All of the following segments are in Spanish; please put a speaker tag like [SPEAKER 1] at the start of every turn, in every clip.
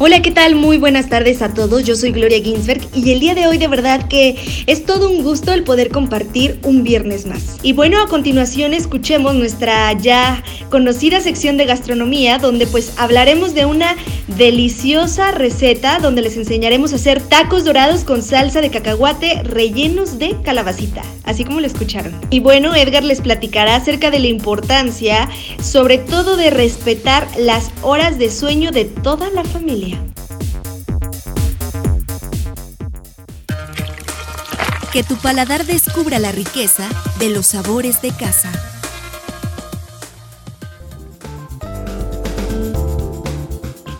[SPEAKER 1] Hola, ¿qué tal? Muy buenas tardes a todos. Yo soy Gloria Ginsberg y el día de hoy de verdad que es todo un gusto el poder compartir un viernes más. Y bueno, a continuación escuchemos nuestra ya conocida sección de gastronomía donde pues hablaremos de una deliciosa receta donde les enseñaremos a hacer tacos dorados con salsa de cacahuate rellenos de calabacita, así como lo escucharon. Y bueno, Edgar les platicará acerca de la importancia, sobre todo de respetar las horas de sueño de toda la familia.
[SPEAKER 2] Que tu paladar descubra la riqueza de los sabores de casa.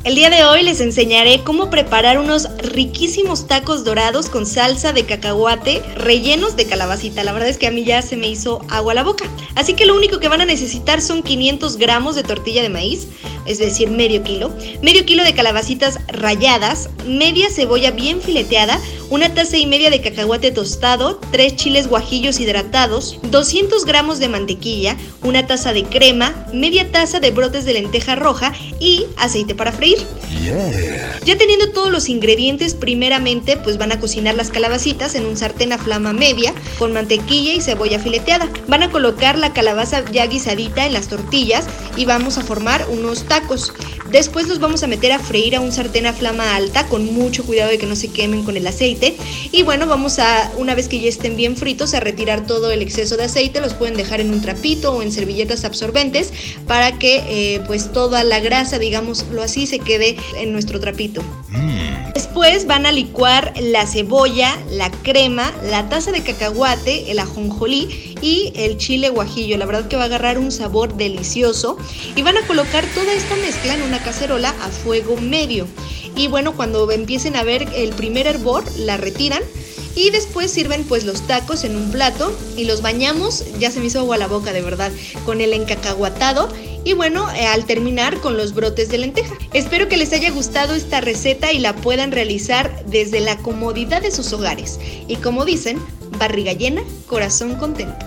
[SPEAKER 1] El día de hoy les enseñaré cómo preparar unos riquísimos tacos dorados con salsa de cacahuate rellenos de calabacita. La verdad es que a mí ya se me hizo agua la boca. Así que lo único que van a necesitar son 500 gramos de tortilla de maíz, es decir, medio kilo, medio kilo de calabacitas ralladas, media cebolla bien fileteada, una taza y media de cacahuate tostado, tres chiles guajillos hidratados, 200 gramos de mantequilla, una taza de crema, media taza de brotes de lenteja roja y aceite para freír. Ya teniendo todos los ingredientes, primeramente pues van a cocinar las calabacitas en un sartén a flama media con mantequilla y cebolla fileteada. Van a colocar la calabaza ya guisadita en las tortillas y vamos a formar unos tacos. Después los vamos a meter a freír a un sartén a flama alta con mucho cuidado de que no se quemen con el aceite. Y bueno, vamos a, una vez que ya estén bien fritos, a retirar todo el exceso de aceite. Los pueden dejar en un trapito o en servilletas absorbentes para que eh, pues toda la grasa, digámoslo así, se quede en nuestro trapito. Mm. Después van a licuar la cebolla, la crema, la taza de cacahuate, el ajonjolí y el chile guajillo. La verdad que va a agarrar un sabor delicioso. Y van a colocar toda esta mezcla en una cacerola a fuego medio. Y bueno, cuando empiecen a ver el primer hervor, la retiran y después sirven pues los tacos en un plato y los bañamos, ya se me hizo agua la boca de verdad, con el encacahuatado y bueno, eh, al terminar con los brotes de lenteja. Espero que les haya gustado esta receta y la puedan realizar desde la comodidad de sus hogares. Y como dicen, barriga llena, corazón contento.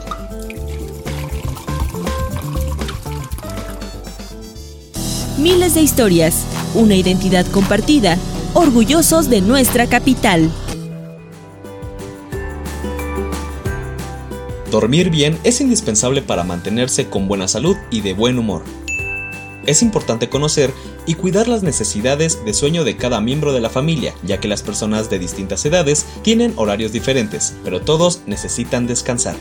[SPEAKER 2] Miles de historias, una identidad compartida, orgullosos de nuestra capital.
[SPEAKER 3] Dormir bien es indispensable para mantenerse con buena salud y de buen humor. Es importante conocer y cuidar las necesidades de sueño de cada miembro de la familia, ya que las personas de distintas edades tienen horarios diferentes, pero todos necesitan descansar.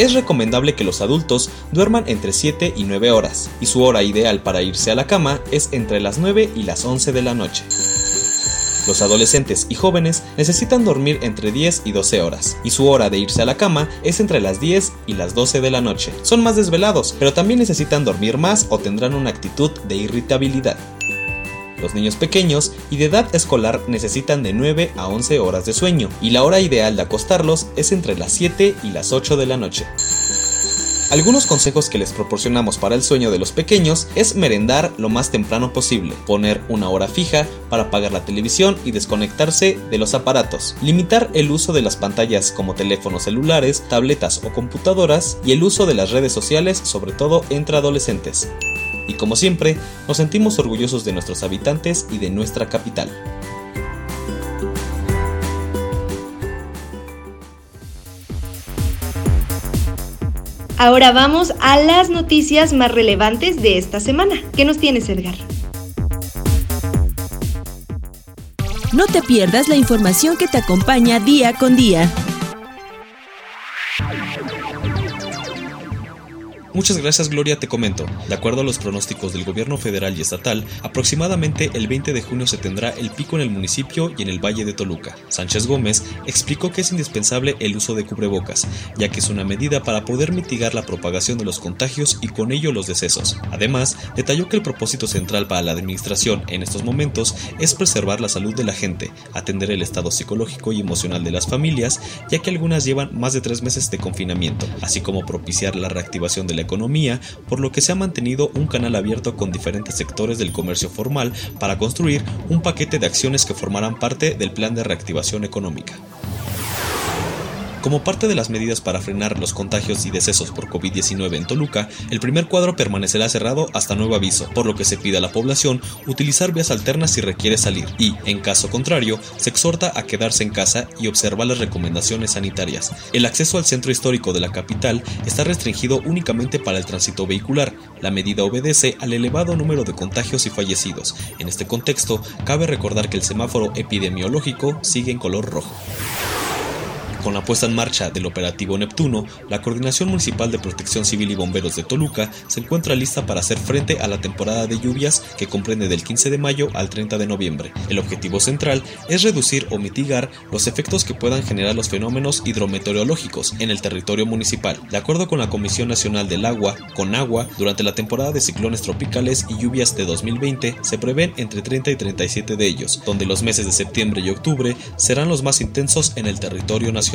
[SPEAKER 3] Es recomendable que los adultos duerman entre 7 y 9 horas, y su hora ideal para irse a la cama es entre las 9 y las 11 de la noche. Los adolescentes y jóvenes necesitan dormir entre 10 y 12 horas, y su hora de irse a la cama es entre las 10 y las 12 de la noche. Son más desvelados, pero también necesitan dormir más o tendrán una actitud de irritabilidad. Los niños pequeños y de edad escolar necesitan de 9 a 11 horas de sueño, y la hora ideal de acostarlos es entre las 7 y las 8 de la noche. Algunos consejos que les proporcionamos para el sueño de los pequeños es merendar lo más temprano posible, poner una hora fija para apagar la televisión y desconectarse de los aparatos, limitar el uso de las pantallas como teléfonos celulares, tabletas o computadoras y el uso de las redes sociales, sobre todo entre adolescentes. Y como siempre, nos sentimos orgullosos de nuestros habitantes y de nuestra capital.
[SPEAKER 1] Ahora vamos a las noticias más relevantes de esta semana. ¿Qué nos tienes, Edgar?
[SPEAKER 2] No te pierdas la información que te acompaña día con día.
[SPEAKER 3] Muchas gracias Gloria, te comento. De acuerdo a los pronósticos del gobierno federal y estatal, aproximadamente el 20 de junio se tendrá el pico en el municipio y en el Valle de Toluca. Sánchez Gómez explicó que es indispensable el uso de cubrebocas, ya que es una medida para poder mitigar la propagación de los contagios y con ello los decesos. Además, detalló que el propósito central para la administración en estos momentos es preservar la salud de la gente, atender el estado psicológico y emocional de las familias, ya que algunas llevan más de tres meses de confinamiento, así como propiciar la reactivación de la economía, por lo que se ha mantenido un canal abierto con diferentes sectores del comercio formal para construir un paquete de acciones que formarán parte del plan de reactivación económica. Como parte de las medidas para frenar los contagios y decesos por COVID-19 en Toluca, el primer cuadro permanecerá cerrado hasta nuevo aviso, por lo que se pide a la población utilizar vías alternas si requiere salir y, en caso contrario, se exhorta a quedarse en casa y observar las recomendaciones sanitarias. El acceso al centro histórico de la capital está restringido únicamente para el tránsito vehicular. La medida obedece al elevado número de contagios y fallecidos. En este contexto, cabe recordar que el semáforo epidemiológico sigue en color rojo. Con la puesta en marcha del operativo Neptuno, la Coordinación Municipal de Protección Civil y Bomberos de Toluca se encuentra lista para hacer frente a la temporada de lluvias que comprende del 15 de mayo al 30 de noviembre. El objetivo central es reducir o mitigar los efectos que puedan generar los fenómenos hidrometeorológicos en el territorio municipal. De acuerdo con la Comisión Nacional del Agua, con agua, durante la temporada de ciclones tropicales y lluvias de 2020 se prevén entre 30 y 37 de ellos, donde los meses de septiembre y octubre serán los más intensos en el territorio nacional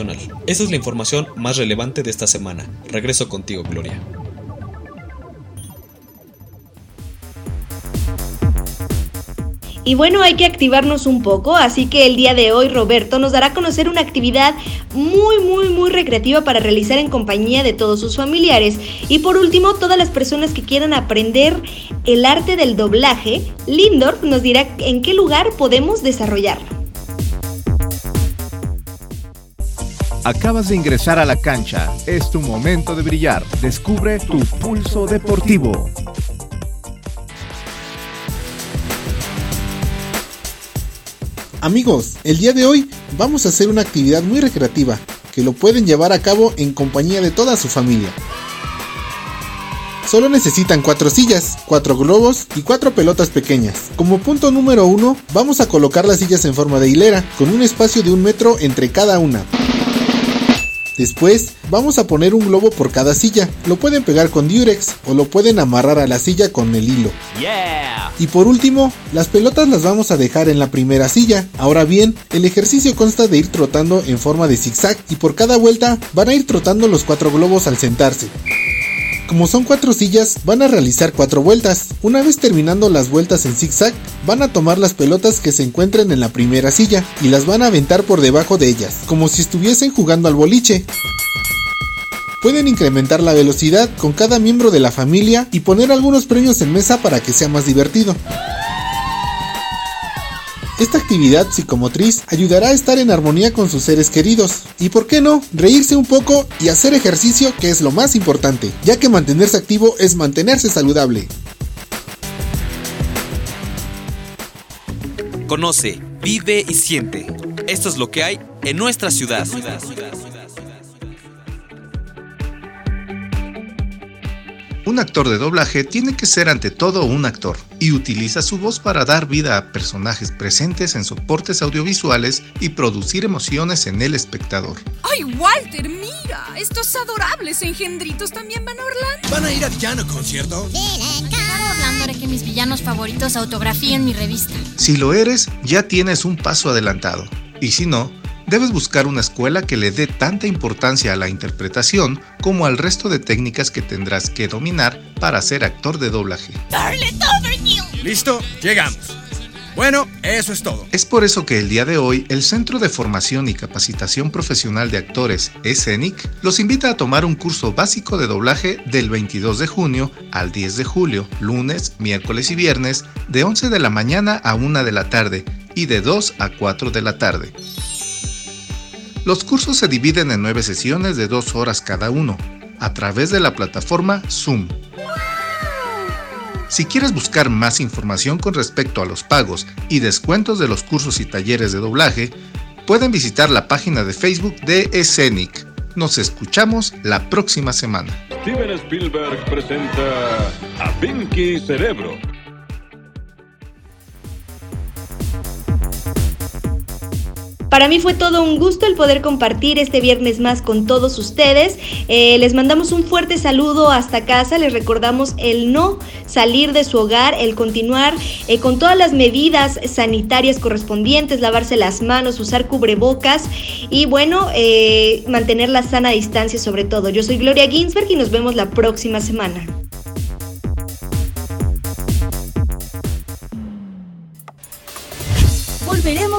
[SPEAKER 3] esa es la información más relevante de esta semana. Regreso contigo, Gloria.
[SPEAKER 1] Y bueno, hay que activarnos un poco, así que el día de hoy Roberto nos dará a conocer una actividad muy, muy, muy recreativa para realizar en compañía de todos sus familiares. Y por último, todas las personas que quieran aprender el arte del doblaje, Lindor nos dirá en qué lugar podemos desarrollarlo.
[SPEAKER 4] Acabas de ingresar a la cancha. Es tu momento de brillar. Descubre tu pulso deportivo.
[SPEAKER 5] Amigos, el día de hoy vamos a hacer una actividad muy recreativa que lo pueden llevar a cabo en compañía de toda su familia. Solo necesitan cuatro sillas, cuatro globos y cuatro pelotas pequeñas. Como punto número uno, vamos a colocar las sillas en forma de hilera, con un espacio de un metro entre cada una. Después, vamos a poner un globo por cada silla. Lo pueden pegar con Durex o lo pueden amarrar a la silla con el hilo. Y por último, las pelotas las vamos a dejar en la primera silla. Ahora bien, el ejercicio consta de ir trotando en forma de zigzag y por cada vuelta van a ir trotando los cuatro globos al sentarse. Como son cuatro sillas, van a realizar cuatro vueltas. Una vez terminando las vueltas en zigzag, van a tomar las pelotas que se encuentren en la primera silla y las van a aventar por debajo de ellas, como si estuviesen jugando al boliche. Pueden incrementar la velocidad con cada miembro de la familia y poner algunos premios en mesa para que sea más divertido. Esta actividad psicomotriz ayudará a estar en armonía con sus seres queridos y, por qué no, reírse un poco y hacer ejercicio que es lo más importante, ya que mantenerse activo es mantenerse saludable.
[SPEAKER 6] Conoce, vive y siente. Esto es lo que hay en nuestra ciudad.
[SPEAKER 7] Un actor de doblaje tiene que ser ante todo un actor y utiliza su voz para dar vida a personajes presentes en soportes audiovisuales y producir emociones en el espectador.
[SPEAKER 8] ¡Ay, Walter, mira! Estos adorables engendritos también van a Orlando.
[SPEAKER 9] ¿Van a ir a Villano, concierto?
[SPEAKER 10] Orlando haré que mis villanos favoritos autografíen mi revista.
[SPEAKER 7] Si lo eres, ya tienes un paso adelantado. Y si no, debes buscar una escuela que le dé tanta importancia a la interpretación como al resto de técnicas que tendrás que dominar para ser actor de doblaje.
[SPEAKER 9] ¿Listo? Llegamos. Bueno, eso es todo.
[SPEAKER 7] Es por eso que el día de hoy el Centro de Formación y Capacitación Profesional de Actores, ESCENIC, los invita a tomar un curso básico de doblaje del 22 de junio al 10 de julio, lunes, miércoles y viernes, de 11 de la mañana a 1 de la tarde y de 2 a 4 de la tarde. Los cursos se dividen en nueve sesiones de dos horas cada uno, a través de la plataforma Zoom. Si quieres buscar más información con respecto a los pagos y descuentos de los cursos y talleres de doblaje, pueden visitar la página de Facebook de Escenic. Nos escuchamos la próxima semana.
[SPEAKER 11] Steven Spielberg presenta a Pinky Cerebro
[SPEAKER 1] Para mí fue todo un gusto el poder compartir este viernes más con todos ustedes. Eh, les mandamos un fuerte saludo hasta casa, les recordamos el no salir de su hogar, el continuar eh, con todas las medidas sanitarias correspondientes, lavarse las manos, usar cubrebocas y bueno, eh, mantener la sana distancia sobre todo. Yo soy Gloria Ginsberg y nos vemos la próxima semana.